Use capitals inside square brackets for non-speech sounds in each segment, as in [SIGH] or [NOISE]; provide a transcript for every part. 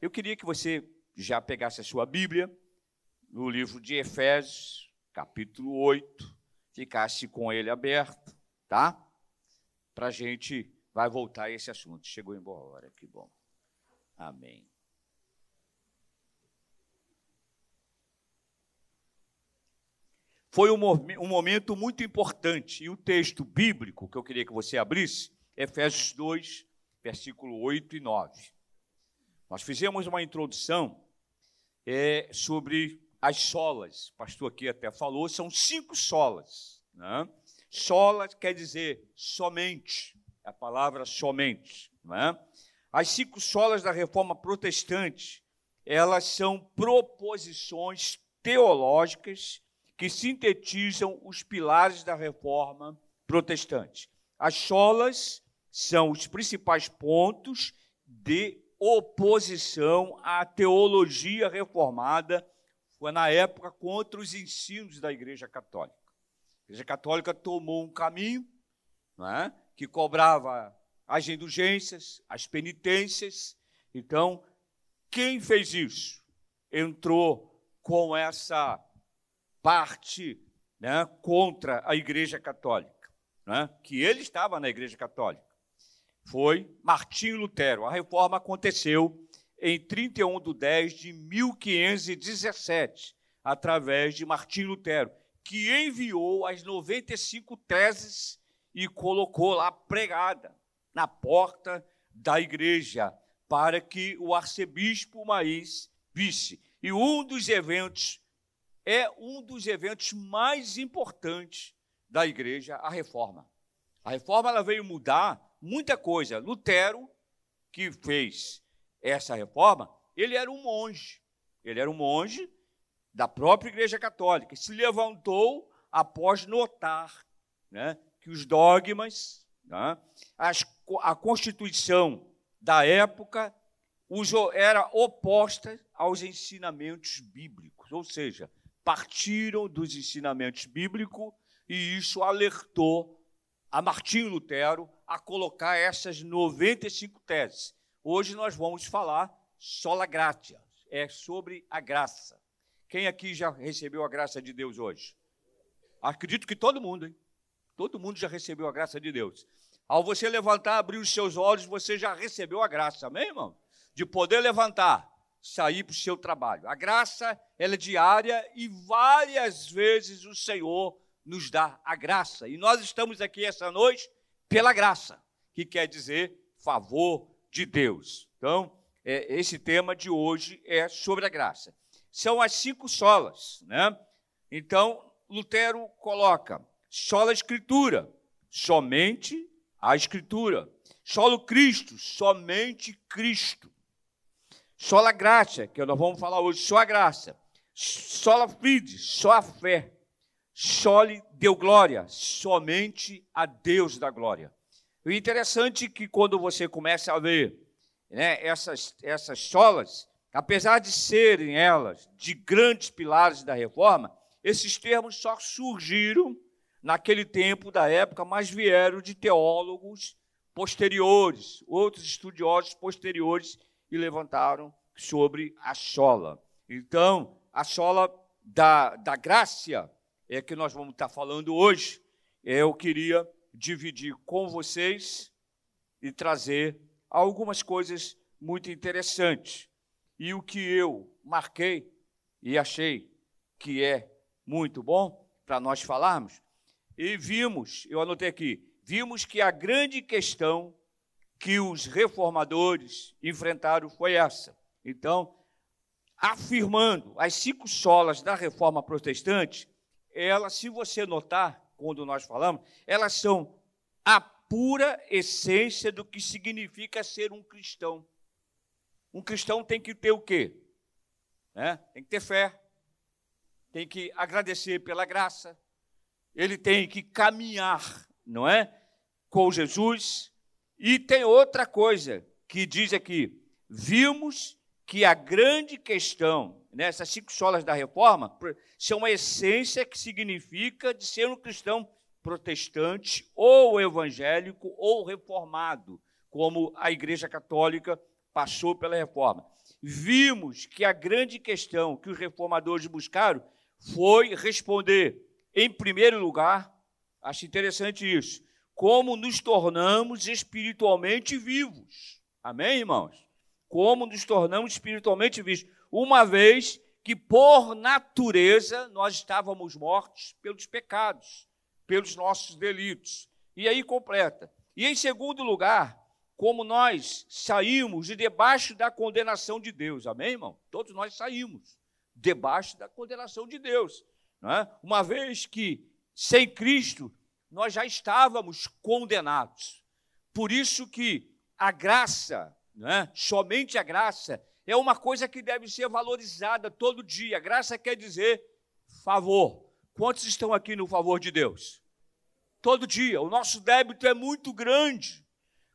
Eu queria que você já pegasse a sua Bíblia, no livro de Efésios, capítulo 8, ficasse com ele aberto, tá? Para a gente vai voltar a esse assunto. Chegou em boa hora, que bom. Amém. Foi um, um momento muito importante, e o texto bíblico que eu queria que você abrisse, Efésios 2, versículo 8 e 9. Nós fizemos uma introdução é, sobre as solas. O pastor aqui até falou, são cinco solas. Né? Sola quer dizer somente, a palavra somente. Né? As cinco solas da reforma protestante, elas são proposições teológicas que sintetizam os pilares da reforma protestante. As solas são os principais pontos de oposição à teologia reformada foi na época contra os ensinos da Igreja Católica. A Igreja Católica tomou um caminho é, que cobrava as indulgências, as penitências. Então, quem fez isso? Entrou com essa parte né, contra a Igreja Católica, né, que ele estava na Igreja Católica. Foi Martinho Lutero. A reforma aconteceu em 31 de 10 de 1517, através de Martim Lutero, que enviou as 95 teses e colocou lá pregada na porta da igreja, para que o arcebispo Maís visse. E um dos eventos é um dos eventos mais importantes da igreja, a reforma. A reforma ela veio mudar muita coisa. Lutero, que fez essa reforma, ele era um monge. Ele era um monge da própria Igreja Católica. Se levantou após notar né, que os dogmas, né, as, a Constituição da época era oposta aos ensinamentos bíblicos, ou seja, partiram dos ensinamentos bíblicos e isso alertou a Martinho Lutero a colocar essas 95 teses. Hoje nós vamos falar sola gratia, é sobre a graça. Quem aqui já recebeu a graça de Deus hoje? Acredito que todo mundo, hein? Todo mundo já recebeu a graça de Deus. Ao você levantar, abrir os seus olhos, você já recebeu a graça, amém, irmão? De poder levantar, sair para o seu trabalho. A graça, ela é diária e várias vezes o Senhor nos dá a graça. E nós estamos aqui essa noite pela graça, que quer dizer favor, de Deus. Então, é, esse tema de hoje é sobre a graça. São as cinco solas, né? Então, Lutero coloca sola escritura, somente a escritura. Solo Cristo, somente Cristo. Sola graça, que nós vamos falar hoje, só a graça. Sola fide, só a fé. Sole deu glória, somente a Deus da glória. O interessante é que quando você começa a ver né, essas, essas solas, apesar de serem elas de grandes pilares da reforma, esses termos só surgiram naquele tempo da época, mas vieram de teólogos posteriores, outros estudiosos posteriores e levantaram sobre a sola. Então, a sola da, da graça é que nós vamos estar falando hoje. Eu queria dividir com vocês e trazer algumas coisas muito interessantes. E o que eu marquei e achei que é muito bom para nós falarmos, e vimos, eu anotei aqui, vimos que a grande questão que os reformadores enfrentaram foi essa. Então, afirmando as cinco solas da reforma protestante, ela, se você notar, quando nós falamos, elas são a pura essência do que significa ser um cristão. Um cristão tem que ter o quê? É, tem que ter fé, tem que agradecer pela graça, ele tem que caminhar, não é? Com Jesus. E tem outra coisa que diz aqui: vimos que a grande questão nessas cinco solas da reforma são a essência que significa de ser um cristão protestante ou evangélico ou reformado, como a Igreja Católica passou pela reforma. Vimos que a grande questão que os reformadores buscaram foi responder, em primeiro lugar, acho interessante isso, como nos tornamos espiritualmente vivos. Amém, irmãos? Como nos tornamos espiritualmente vivos. Uma vez que, por natureza, nós estávamos mortos pelos pecados, pelos nossos delitos. E aí completa. E em segundo lugar, como nós saímos de debaixo da condenação de Deus. Amém, irmão? Todos nós saímos debaixo da condenação de Deus. É? Uma vez que, sem Cristo, nós já estávamos condenados. Por isso que a graça, é? somente a graça, é uma coisa que deve ser valorizada todo dia. Graça quer dizer favor. Quantos estão aqui no favor de Deus? Todo dia. O nosso débito é muito grande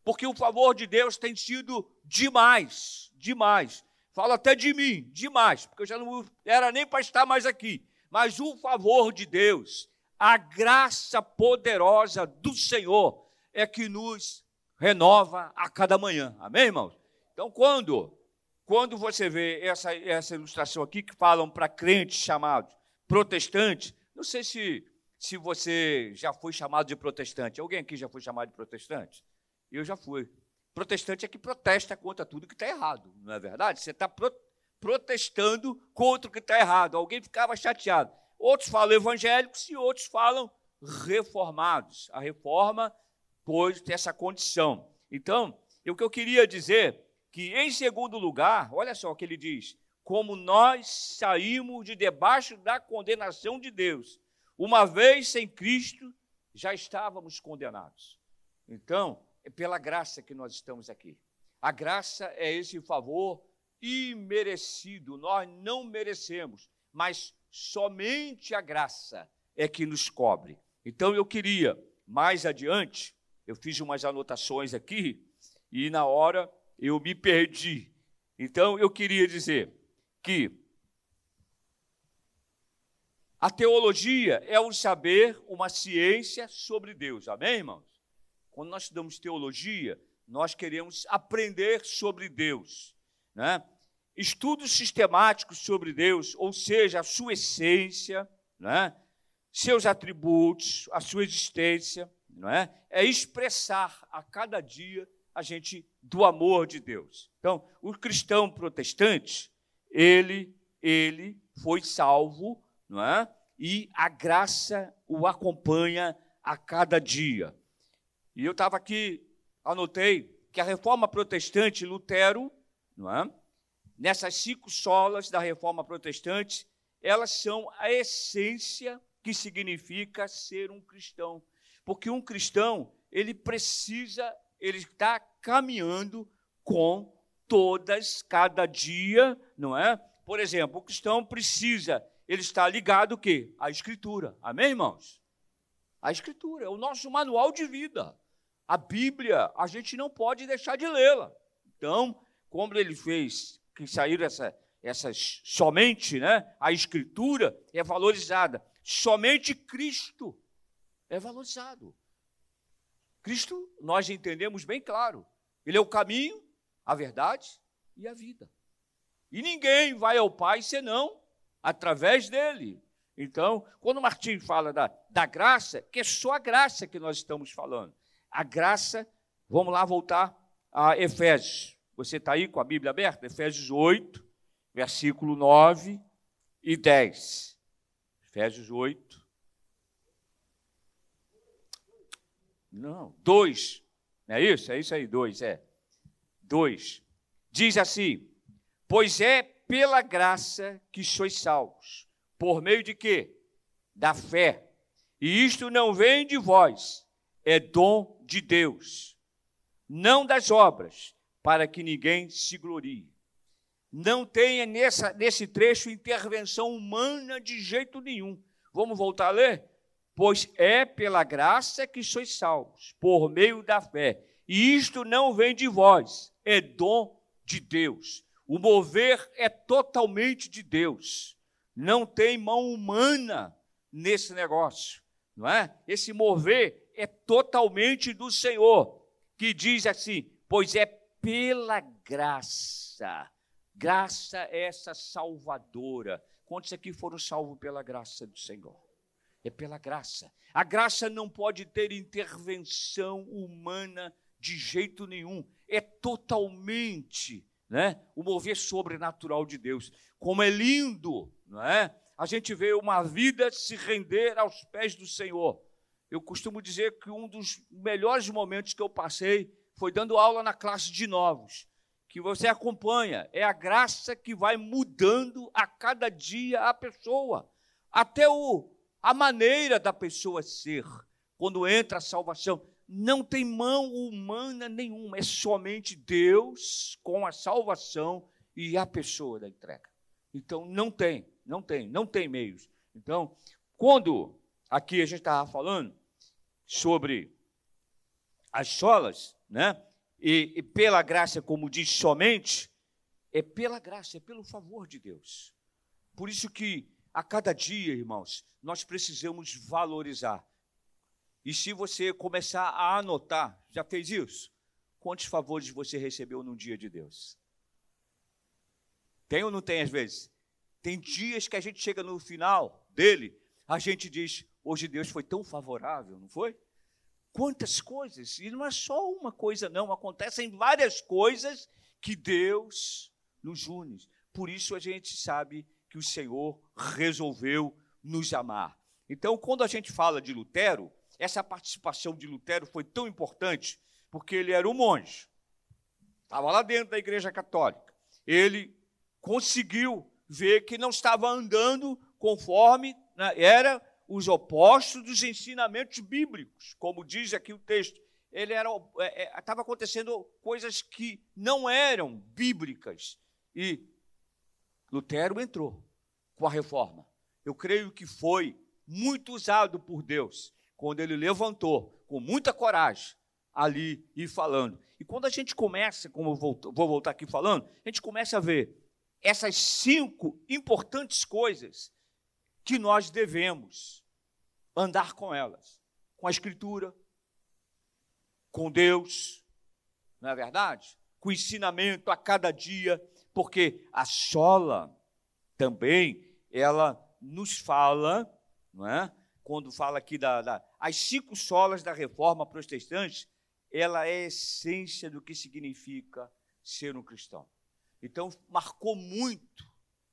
porque o favor de Deus tem sido demais, demais. Falo até de mim, demais, porque eu já não era nem para estar mais aqui. Mas o favor de Deus, a graça poderosa do Senhor é que nos renova a cada manhã. Amém, irmãos? Então, quando quando você vê essa, essa ilustração aqui que falam para crentes chamados protestantes, não sei se, se você já foi chamado de protestante. Alguém aqui já foi chamado de protestante? Eu já fui. Protestante é que protesta contra tudo que está errado, não é verdade? Você está pro, protestando contra o que está errado. Alguém ficava chateado. Outros falam evangélicos e outros falam reformados. A reforma pôs essa condição. Então, o que eu queria dizer que, em segundo lugar, olha só o que ele diz: como nós saímos de debaixo da condenação de Deus, uma vez sem Cristo, já estávamos condenados. Então, é pela graça que nós estamos aqui. A graça é esse favor imerecido, nós não merecemos, mas somente a graça é que nos cobre. Então eu queria, mais adiante, eu fiz umas anotações aqui e na hora eu me perdi. Então eu queria dizer que a teologia é o saber, uma ciência sobre Deus. Amém, irmãos? Quando nós estudamos teologia, nós queremos aprender sobre Deus. Né? Estudos sistemáticos sobre Deus, ou seja, a sua essência, né? seus atributos, a sua existência, não é? é expressar a cada dia a gente do amor de Deus. Então, o cristão protestante, ele, ele foi salvo, não é? E a graça o acompanha a cada dia. E eu estava aqui, anotei que a reforma protestante, Lutero, não é? nessas cinco solas da reforma protestante, elas são a essência que significa ser um cristão. Porque um cristão, ele precisa, ele está caminhando com todas, cada dia, não é? Por exemplo, o cristão precisa, ele está ligado o quê? À Escritura. Amém, irmãos? A Escritura, é o nosso manual de vida. A Bíblia, a gente não pode deixar de lê-la. Então, como ele fez que saíram essa, essas somente, né? A Escritura é valorizada. Somente Cristo é valorizado. Cristo, nós entendemos bem claro. Ele é o caminho, a verdade e a vida. E ninguém vai ao Pai senão através dele. Então, quando Martim fala da, da graça, que é só a graça que nós estamos falando a graça. Vamos lá voltar a Efésios. Você está aí com a Bíblia aberta? Efésios 8, versículo 9 e 10. Efésios 8. Não, 2. Não é isso? É isso aí, 2, é. 2. Diz assim: Pois é pela graça que sois salvos. Por meio de quê? Da fé. E isto não vem de vós, é dom de Deus, não das obras, para que ninguém se glorie. Não tenha nessa, nesse trecho intervenção humana de jeito nenhum. Vamos voltar a ler? Pois é pela graça que sois salvos, por meio da fé. E isto não vem de vós, é dom de Deus. O mover é totalmente de Deus. Não tem mão humana nesse negócio, não é? Esse mover é totalmente do Senhor, que diz assim: Pois é pela graça. Graça é essa salvadora. Quantos aqui foram salvos pela graça do Senhor? É pela graça. A graça não pode ter intervenção humana de jeito nenhum. É totalmente né, o mover sobrenatural de Deus. Como é lindo, não é? A gente vê uma vida se render aos pés do Senhor. Eu costumo dizer que um dos melhores momentos que eu passei foi dando aula na classe de novos, que você acompanha, é a graça que vai mudando a cada dia a pessoa, até o, a maneira da pessoa ser. Quando entra a salvação, não tem mão humana nenhuma, é somente Deus com a salvação e a pessoa da entrega. Então não tem, não tem, não tem meios. Então, quando aqui a gente estava falando sobre as solas, né? E, e pela graça, como diz somente, é pela graça, é pelo favor de Deus. Por isso que a cada dia, irmãos, nós precisamos valorizar. E se você começar a anotar, já fez isso? Quantos favores você recebeu num dia de Deus? Tem ou não tem às vezes? Tem dias que a gente chega no final dele, a gente diz: hoje Deus foi tão favorável, não foi? Quantas coisas, e não é só uma coisa, não, acontecem várias coisas que Deus nos une. Por isso a gente sabe que o Senhor resolveu nos amar. Então, quando a gente fala de Lutero, essa participação de Lutero foi tão importante, porque ele era um monge, estava lá dentro da Igreja Católica. Ele conseguiu ver que não estava andando conforme né, era os opostos dos ensinamentos bíblicos, como diz aqui o texto. Ele era estava é, é, acontecendo coisas que não eram bíblicas e Lutero entrou com a reforma. Eu creio que foi muito usado por Deus quando ele levantou com muita coragem ali e falando. E quando a gente começa, como eu vou, vou voltar aqui falando, a gente começa a ver essas cinco importantes coisas que nós devemos andar com elas, com a Escritura, com Deus, não é verdade? Com o ensinamento a cada dia, porque a sola também ela nos fala, não é? Quando fala aqui da, da as cinco solas da reforma protestante, ela é a essência do que significa ser um cristão. Então marcou muito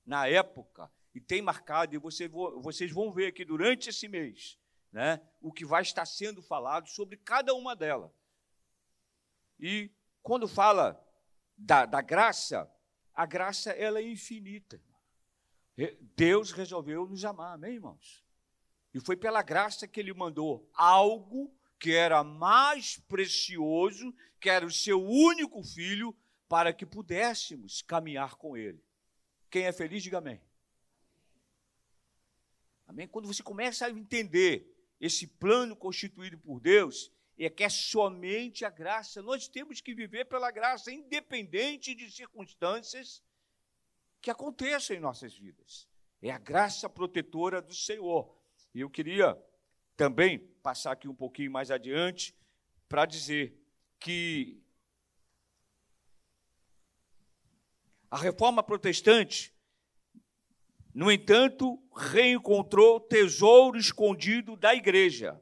na época e tem marcado, e você, vocês vão ver aqui durante esse mês, né, o que vai estar sendo falado sobre cada uma delas. E quando fala da, da graça, a graça ela é infinita. Deus resolveu nos amar, amém, irmãos? E foi pela graça que ele mandou algo que era mais precioso, que era o seu único filho, para que pudéssemos caminhar com ele. Quem é feliz, diga amém. Amém? Quando você começa a entender esse plano constituído por Deus, é que é somente a graça. Nós temos que viver pela graça, independente de circunstâncias que aconteçam em nossas vidas. É a graça protetora do Senhor. E eu queria também passar aqui um pouquinho mais adiante para dizer que a reforma protestante no entanto, reencontrou tesouro escondido da igreja.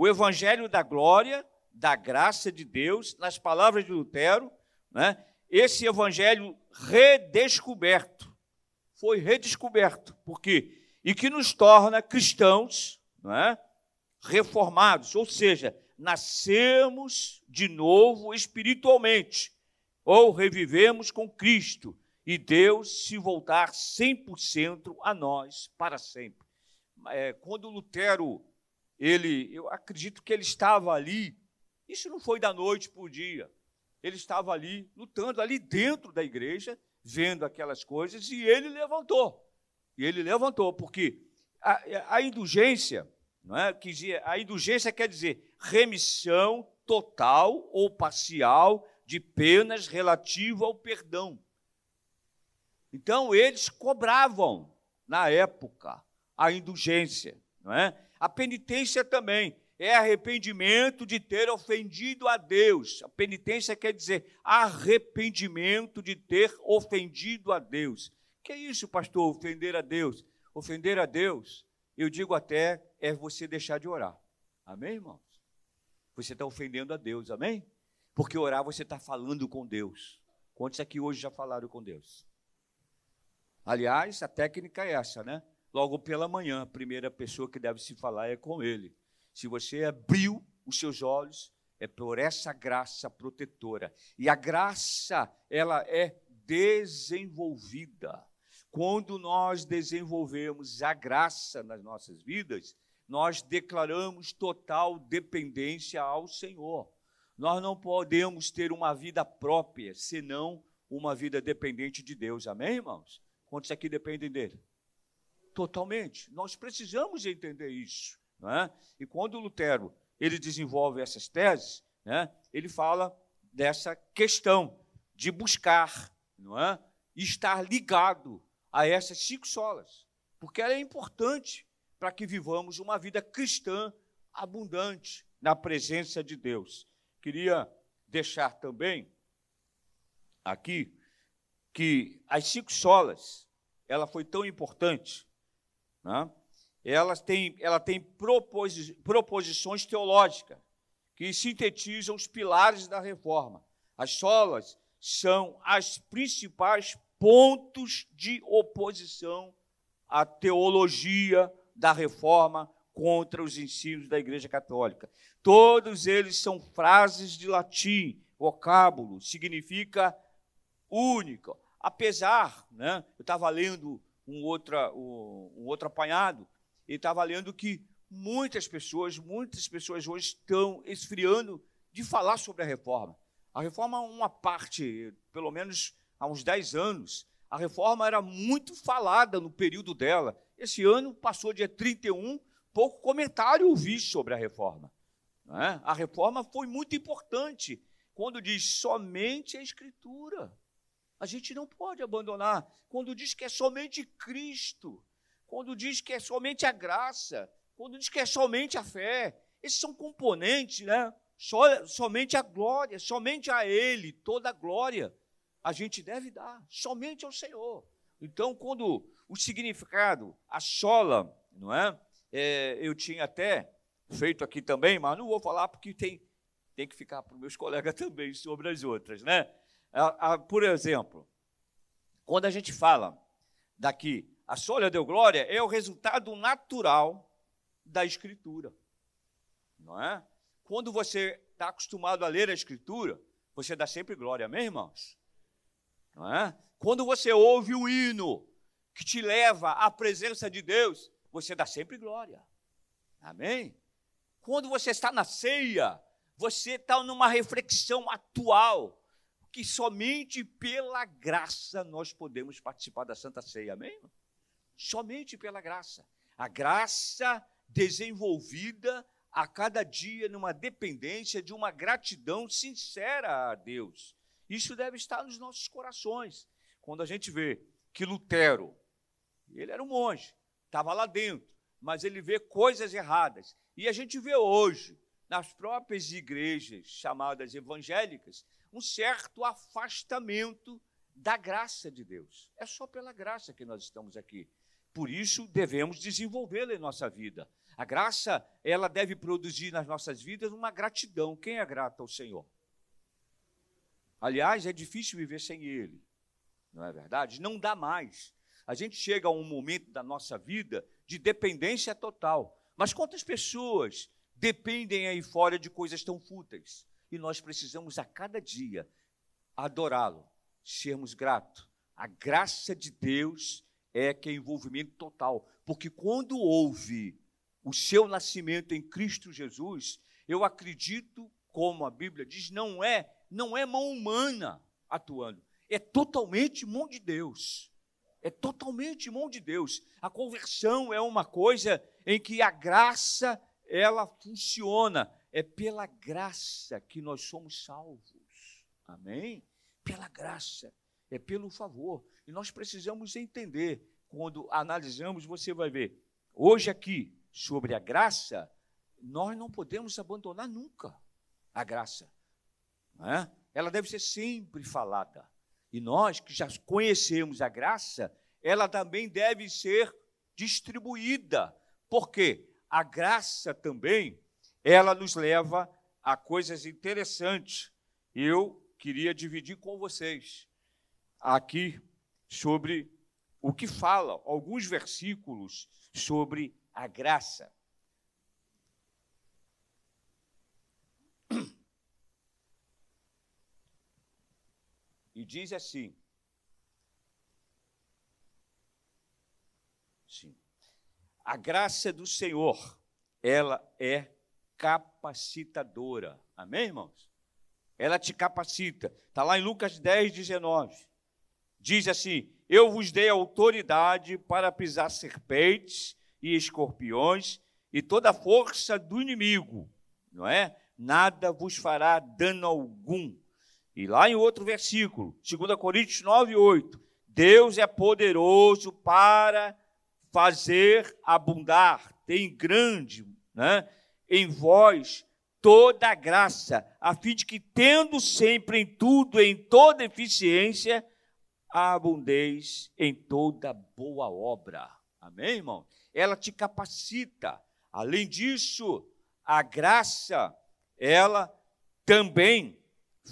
O evangelho da glória, da graça de Deus, nas palavras de Lutero, né? esse evangelho redescoberto, foi redescoberto, por quê? E que nos torna cristãos, não é? reformados, ou seja, nascemos de novo espiritualmente, ou revivemos com Cristo, e Deus se voltar 100% a nós para sempre. É, quando Lutero, ele, eu acredito que ele estava ali, isso não foi da noite para o dia, ele estava ali, lutando, ali dentro da igreja, vendo aquelas coisas, e ele levantou. E ele levantou, porque a, a indulgência, não é? Que, a indulgência quer dizer remissão total ou parcial de penas relativa ao perdão. Então, eles cobravam, na época, a indulgência. Não é? A penitência também é arrependimento de ter ofendido a Deus. A penitência quer dizer arrependimento de ter ofendido a Deus. Que é isso, pastor, ofender a Deus? Ofender a Deus, eu digo até, é você deixar de orar. Amém, irmãos? Você está ofendendo a Deus, amém? Porque orar você está falando com Deus. Quantos aqui hoje já falaram com Deus? Aliás, a técnica é essa, né? Logo pela manhã, a primeira pessoa que deve se falar é com Ele. Se você abriu os seus olhos, é por essa graça protetora. E a graça, ela é desenvolvida. Quando nós desenvolvemos a graça nas nossas vidas, nós declaramos total dependência ao Senhor. Nós não podemos ter uma vida própria, senão uma vida dependente de Deus. Amém, irmãos? Quantos aqui dependem dele? Totalmente. Nós precisamos entender isso. É? E quando Lutero ele desenvolve essas teses, né, ele fala dessa questão de buscar, não é? estar ligado a essas cinco solas, porque ela é importante para que vivamos uma vida cristã abundante na presença de Deus. Queria deixar também aqui que as cinco solas, ela foi tão importante, né? ela tem, ela tem proposi proposições teológicas que sintetizam os pilares da reforma. As solas são as principais pontos de oposição à teologia da reforma contra os ensinos da Igreja Católica. Todos eles são frases de latim, vocábulo, significa único. Apesar, né, eu estava lendo um outro, um, outro apanhado, e estava lendo que muitas pessoas, muitas pessoas hoje estão esfriando de falar sobre a reforma. A reforma, uma parte, pelo menos há uns 10 anos, a reforma era muito falada no período dela. Esse ano passou dia 31, pouco comentário ouvi sobre a reforma. É? A reforma foi muito importante quando diz somente a Escritura. A gente não pode abandonar. Quando diz que é somente Cristo, quando diz que é somente a graça, quando diz que é somente a fé. Esses são componentes, né? Somente a glória, somente a Ele, toda a glória a gente deve dar, somente ao Senhor. Então, quando o significado, a sola, não é? é eu tinha até feito aqui também, mas não vou falar porque tem, tem que ficar para os meus colegas [LAUGHS] também sobre as outras, né? Por exemplo, quando a gente fala daqui, a sola deu glória, é o resultado natural da Escritura, não é? Quando você está acostumado a ler a Escritura, você dá sempre glória, amém, irmãos? Não é? Quando você ouve o hino que te leva à presença de Deus, você dá sempre glória. Amém? Quando você está na ceia, você está numa reflexão atual, que somente pela graça nós podemos participar da Santa Ceia. Amém? Somente pela graça. A graça desenvolvida a cada dia numa dependência de uma gratidão sincera a Deus. Isso deve estar nos nossos corações. Quando a gente vê que Lutero, ele era um monge, estava lá dentro, mas ele vê coisas erradas. E a gente vê hoje, nas próprias igrejas chamadas evangélicas, um certo afastamento da graça de Deus. É só pela graça que nós estamos aqui. Por isso, devemos desenvolvê-la em nossa vida. A graça, ela deve produzir nas nossas vidas uma gratidão. Quem é grato ao Senhor? Aliás, é difícil viver sem Ele, não é verdade? Não dá mais. A gente chega a um momento da nossa vida de dependência total. Mas quantas pessoas dependem aí fora de coisas tão fúteis? E nós precisamos a cada dia adorá-lo, sermos gratos. A graça de Deus é que é envolvimento total, porque quando houve o seu nascimento em Cristo Jesus, eu acredito, como a Bíblia diz, não é não é mão humana atuando, é totalmente mão de Deus. É totalmente mão de Deus. A conversão é uma coisa em que a graça ela funciona. É pela graça que nós somos salvos. Amém? Pela graça, é pelo favor. E nós precisamos entender, quando analisamos, você vai ver, hoje aqui, sobre a graça, nós não podemos abandonar nunca a graça. É? Ela deve ser sempre falada. E nós que já conhecemos a graça, ela também deve ser distribuída. Por quê? A graça também, ela nos leva a coisas interessantes. Eu queria dividir com vocês aqui sobre o que fala, alguns versículos sobre a graça. E diz assim: Sim. A graça do Senhor, ela é capacitadora. Amém, irmãos? Ela te capacita. Está lá em Lucas 10, 19. Diz assim: Eu vos dei autoridade para pisar serpentes e escorpiões e toda a força do inimigo, não é? Nada vos fará dano algum. E lá em outro versículo, 2 Coríntios 9, 8, Deus é poderoso para fazer abundar, tem grande, né, em vós toda a graça, a fim de que, tendo sempre em tudo, em toda eficiência, abundeis em toda boa obra. Amém, irmão? Ela te capacita. Além disso, a graça, ela também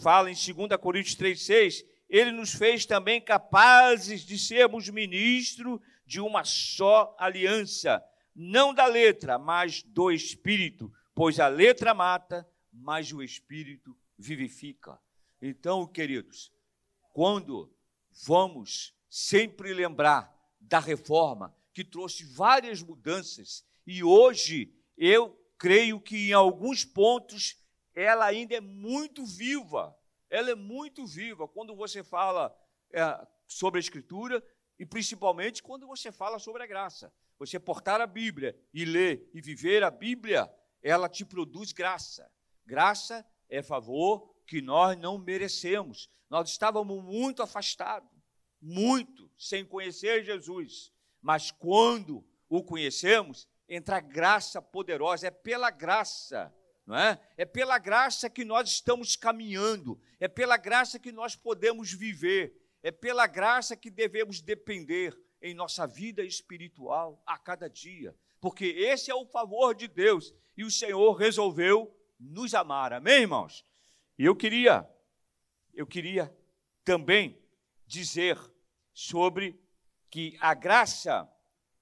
fala em 2 Coríntios 3,6, ele nos fez também capazes de sermos ministros de uma só aliança, não da letra, mas do Espírito, pois a letra mata, mas o Espírito vivifica. Então, queridos, quando vamos sempre lembrar da reforma, que trouxe várias mudanças, e hoje eu creio que em alguns pontos ela ainda é muito viva. Ela é muito viva quando você fala é, sobre a Escritura e principalmente quando você fala sobre a graça. Você portar a Bíblia e ler e viver a Bíblia, ela te produz graça. Graça é favor que nós não merecemos. Nós estávamos muito afastados, muito, sem conhecer Jesus. Mas quando o conhecemos, entra graça poderosa, é pela graça não é? É pela graça que nós estamos caminhando, é pela graça que nós podemos viver, é pela graça que devemos depender em nossa vida espiritual a cada dia, porque esse é o favor de Deus e o Senhor resolveu nos amar. Amém, irmãos? E eu queria eu queria também dizer sobre que a graça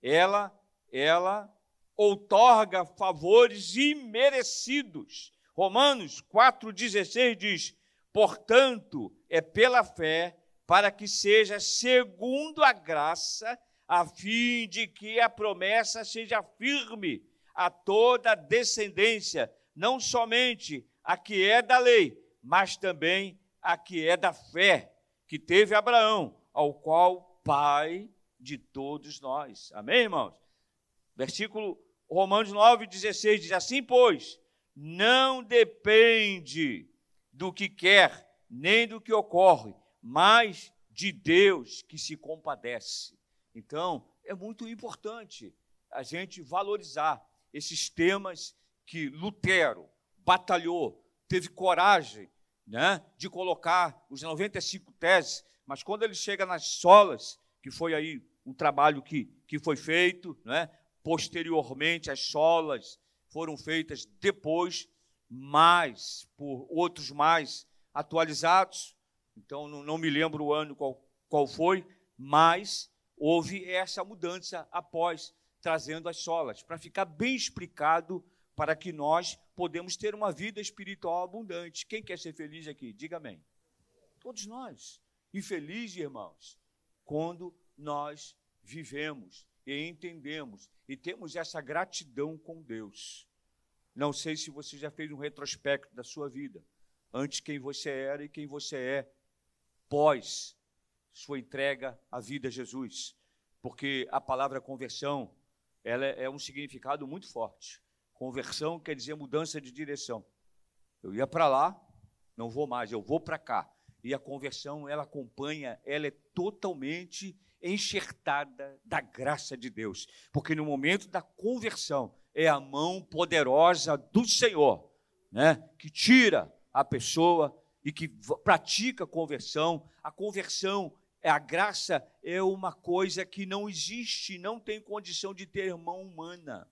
ela ela outorga favores imerecidos. Romanos 4,16 diz: portanto, é pela fé, para que seja segundo a graça, a fim de que a promessa seja firme a toda descendência, não somente a que é da lei, mas também a que é da fé, que teve Abraão, ao qual pai de todos nós. Amém, irmãos? Versículo Romanos 9, 16 diz assim: pois, não depende do que quer, nem do que ocorre, mas de Deus que se compadece. Então, é muito importante a gente valorizar esses temas que Lutero batalhou, teve coragem né, de colocar os 95 teses, mas quando ele chega nas solas, que foi aí um trabalho que, que foi feito, né, Posteriormente, as solas foram feitas depois, mais, por outros mais atualizados. Então, não, não me lembro o ano qual, qual foi, mas houve essa mudança após trazendo as solas, para ficar bem explicado para que nós podemos ter uma vida espiritual abundante. Quem quer ser feliz aqui? Diga amém. Todos nós. Infeliz, irmãos, quando nós vivemos e entendemos e temos essa gratidão com Deus. Não sei se você já fez um retrospecto da sua vida, antes quem você era e quem você é pós sua entrega à vida a Jesus, porque a palavra conversão ela é um significado muito forte. Conversão quer dizer mudança de direção. Eu ia para lá, não vou mais, eu vou para cá. E a conversão, ela acompanha, ela é totalmente enxertada da graça de Deus. Porque no momento da conversão, é a mão poderosa do Senhor, né? Que tira a pessoa e que pratica conversão. A conversão é a graça é uma coisa que não existe, não tem condição de ter mão humana,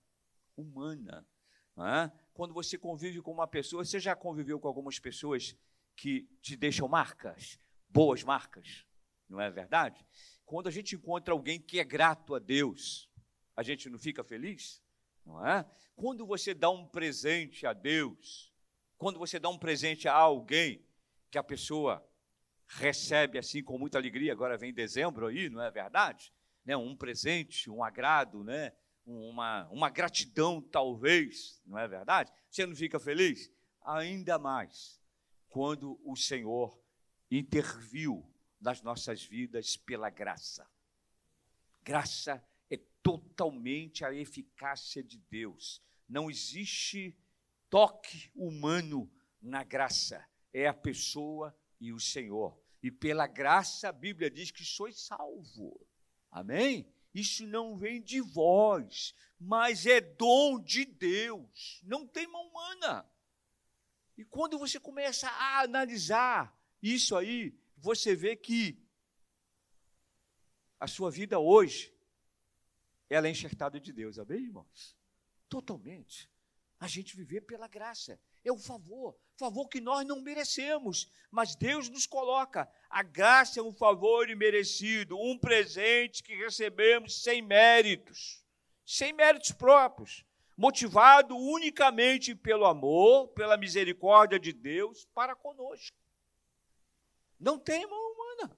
humana. É? Quando você convive com uma pessoa, você já conviveu com algumas pessoas que te deixam marcas, boas marcas, não é verdade? Quando a gente encontra alguém que é grato a Deus, a gente não fica feliz, não é? Quando você dá um presente a Deus, quando você dá um presente a alguém que a pessoa recebe assim com muita alegria, agora vem dezembro aí, não é verdade? Né, um presente, um agrado, né? uma, uma gratidão, talvez, não é verdade? Você não fica feliz? Ainda mais quando o Senhor interviu nas nossas vidas pela graça. Graça é totalmente a eficácia de Deus. Não existe toque humano na graça. É a pessoa e o Senhor. E pela graça, a Bíblia diz que sois salvo. Amém? Isso não vem de vós, mas é dom de Deus. Não tem mão humana. E quando você começa a analisar isso aí, você vê que a sua vida hoje ela é enxertada de Deus, amém, irmãos? Totalmente. A gente viver pela graça. É um favor, favor que nós não merecemos, mas Deus nos coloca. A graça é um favor imerecido, um presente que recebemos sem méritos, sem méritos próprios, motivado unicamente pelo amor, pela misericórdia de Deus para conosco. Não tem mão humana.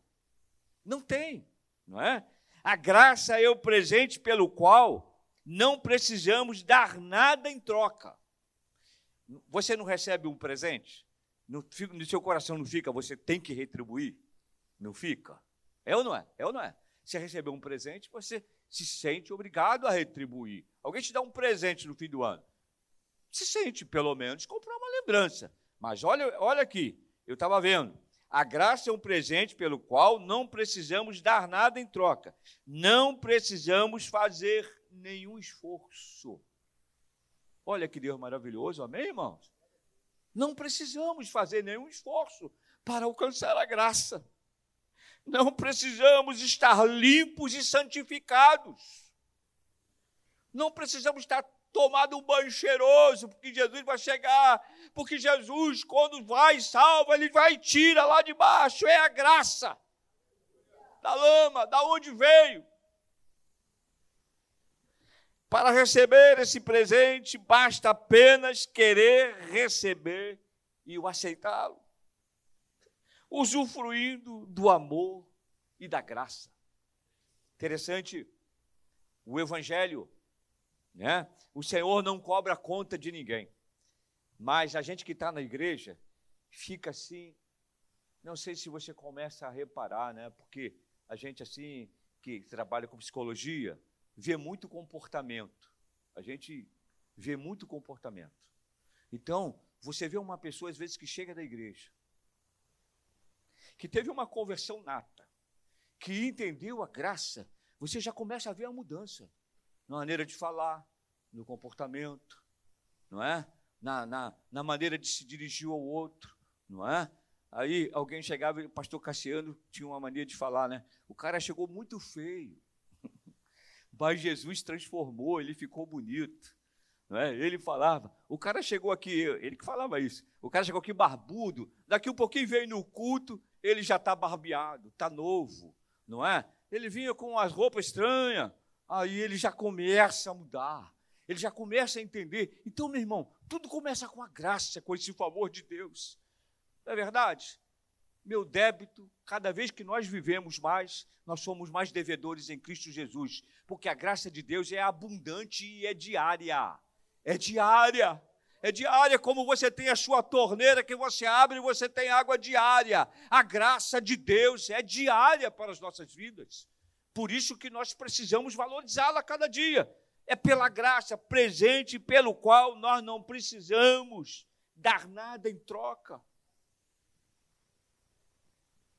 Não tem, não é? A graça é o presente pelo qual não precisamos dar nada em troca. Você não recebe um presente? No, no seu coração não fica, você tem que retribuir? Não fica? É ou não é? É ou não é? Você recebeu um presente, você se sente obrigado a retribuir. Alguém te dá um presente no fim do ano. Se sente, pelo menos, comprar uma lembrança. Mas olha, olha aqui, eu estava vendo. A graça é um presente pelo qual não precisamos dar nada em troca. Não precisamos fazer nenhum esforço. Olha que Deus maravilhoso, amém, irmãos? Não precisamos fazer nenhum esforço para alcançar a graça. Não precisamos estar limpos e santificados. Não precisamos estar tomado um banho cheiroso, porque Jesus vai chegar, porque Jesus, quando vai salva, ele vai e tira lá de baixo, é a graça da lama, da onde veio. Para receber esse presente, basta apenas querer receber e o aceitá-lo, usufruindo do amor e da graça. Interessante, o Evangelho, né? O Senhor não cobra conta de ninguém, mas a gente que está na igreja fica assim. Não sei se você começa a reparar, né? Porque a gente assim que trabalha com psicologia, vê muito comportamento. A gente vê muito comportamento. Então, você vê uma pessoa, às vezes, que chega da igreja, que teve uma conversão nata, que entendeu a graça, você já começa a ver a mudança na maneira de falar, no comportamento, não é? Na, na, na maneira de se dirigir ao outro, não é? Aí alguém chegava, o pastor Cassiano tinha uma mania de falar, né? O cara chegou muito feio. Mas Jesus transformou, ele ficou bonito. É? Ele falava, o cara chegou aqui, ele que falava isso, o cara chegou aqui barbudo, daqui um pouquinho veio no culto, ele já está barbeado, está novo, não é? Ele vinha com as roupas estranhas, aí ele já começa a mudar, ele já começa a entender. Então, meu irmão, tudo começa com a graça, com esse favor de Deus. Não é verdade? Meu débito, cada vez que nós vivemos mais, nós somos mais devedores em Cristo Jesus, porque a graça de Deus é abundante e é diária. É diária. É diária, como você tem a sua torneira que você abre e você tem água diária. A graça de Deus é diária para as nossas vidas. Por isso que nós precisamos valorizá-la cada dia. É pela graça presente pelo qual nós não precisamos dar nada em troca.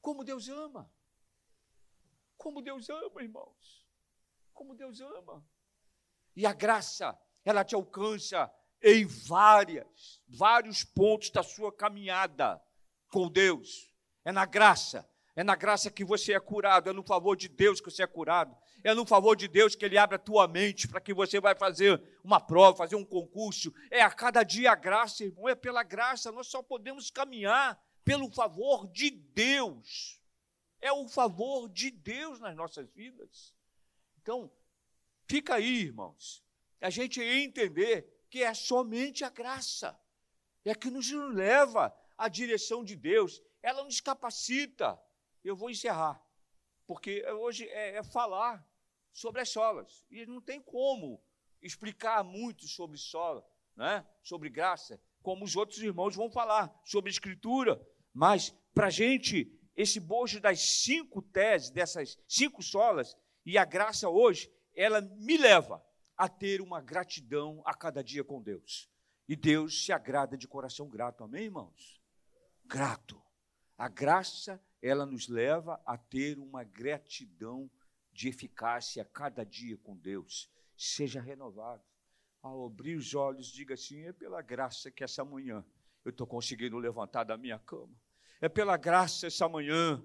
Como Deus ama. Como Deus ama, irmãos. Como Deus ama. E a graça ela te alcança em várias, vários pontos da sua caminhada com Deus. É na graça, é na graça que você é curado, é no favor de Deus que você é curado, é no favor de Deus que Ele abre a tua mente para que você vai fazer uma prova, fazer um concurso. É a cada dia a graça, irmão, é pela graça, nós só podemos caminhar pelo favor de Deus. É o favor de Deus nas nossas vidas. Então, fica aí, irmãos, a gente entender que é somente a graça, é que nos leva à direção de Deus, ela nos capacita. Eu vou encerrar, porque hoje é, é falar sobre as solas, e não tem como explicar muito sobre sola, né? sobre graça, como os outros irmãos vão falar sobre escritura, mas para a gente, esse bojo das cinco teses, dessas cinco solas, e a graça hoje, ela me leva a ter uma gratidão a cada dia com Deus. E Deus se agrada de coração grato, amém, irmãos? Grato. A graça, ela nos leva a ter uma gratidão de eficácia a cada dia com Deus. Seja renovado. Ao abrir os olhos, diga assim: é pela graça que essa manhã eu estou conseguindo levantar da minha cama. É pela graça essa manhã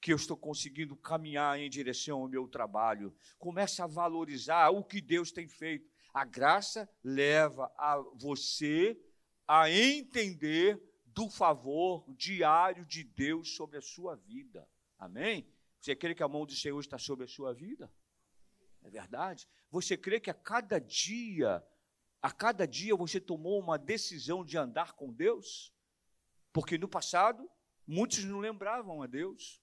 que eu estou conseguindo caminhar em direção ao meu trabalho. Começa a valorizar o que Deus tem feito. A graça leva a você a entender do favor diário de Deus sobre a sua vida. Amém? Você crê que a mão do Senhor está sobre a sua vida? É verdade? Você crê que a cada dia, a cada dia você tomou uma decisão de andar com Deus? Porque no passado, muitos não lembravam a Deus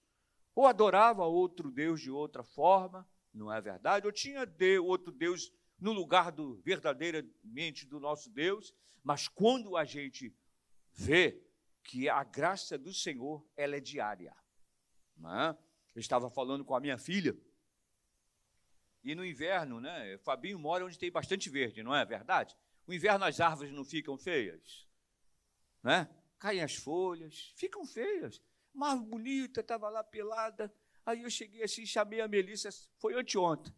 ou adorava outro Deus de outra forma, não é verdade? Ou tinha outro Deus no lugar do verdadeiramente do nosso Deus, mas quando a gente vê que a graça do Senhor ela é diária, é? eu estava falando com a minha filha e no inverno, né? Fabinho mora onde tem bastante verde, não é verdade? No inverno as árvores não ficam feias, né? Caem as folhas, ficam feias mais bonita, estava lá pelada. Aí eu cheguei assim, chamei a Melissa, foi anteontem.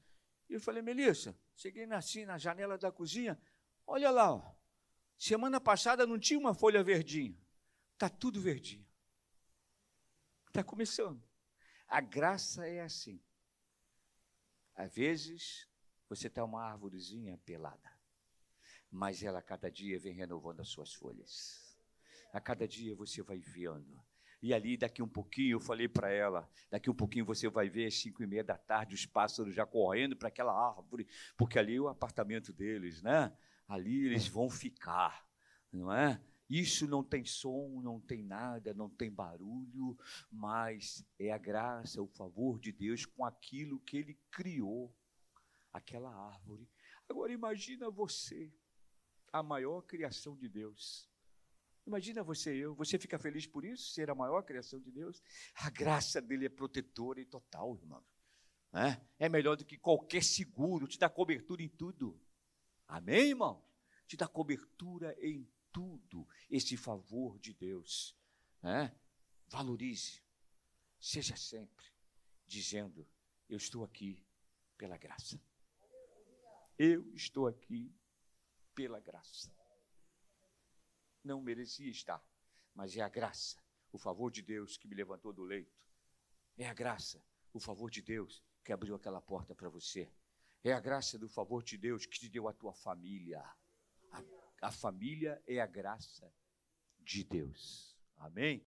E eu falei, Melissa, cheguei assim na janela da cozinha, olha lá, ó, semana passada não tinha uma folha verdinha, está tudo verdinho. Está começando. A graça é assim. Às vezes, você está uma árvorezinha pelada, mas ela cada dia vem renovando as suas folhas. A cada dia você vai vendo e ali, daqui um pouquinho, eu falei para ela: daqui um pouquinho você vai ver às cinco e meia da tarde os pássaros já correndo para aquela árvore, porque ali é o apartamento deles, né? Ali eles vão ficar, não é? Isso não tem som, não tem nada, não tem barulho, mas é a graça, o favor de Deus com aquilo que Ele criou, aquela árvore. Agora imagina você, a maior criação de Deus Imagina você e eu, você fica feliz por isso, ser a maior criação de Deus? A graça dele é protetora e total, irmão. É, é melhor do que qualquer seguro, te dá cobertura em tudo. Amém, irmão? Te dá cobertura em tudo, esse favor de Deus. É? Valorize, seja sempre dizendo: Eu estou aqui pela graça. Eu estou aqui pela graça não merecia estar, mas é a graça, o favor de Deus que me levantou do leito. É a graça, o favor de Deus que abriu aquela porta para você. É a graça do favor de Deus que te deu a tua família. A, a família é a graça de Deus. Amém?